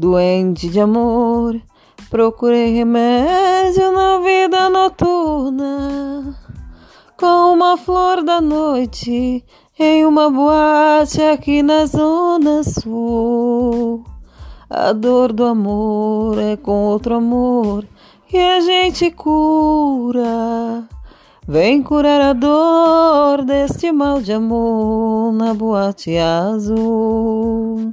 doente de amor, procurei remédio na vida noturna. Com uma flor da noite em uma boate aqui na Zona Sul. A dor do amor é com outro amor que a gente cura. Vem curar a dor deste mal de amor na boate azul.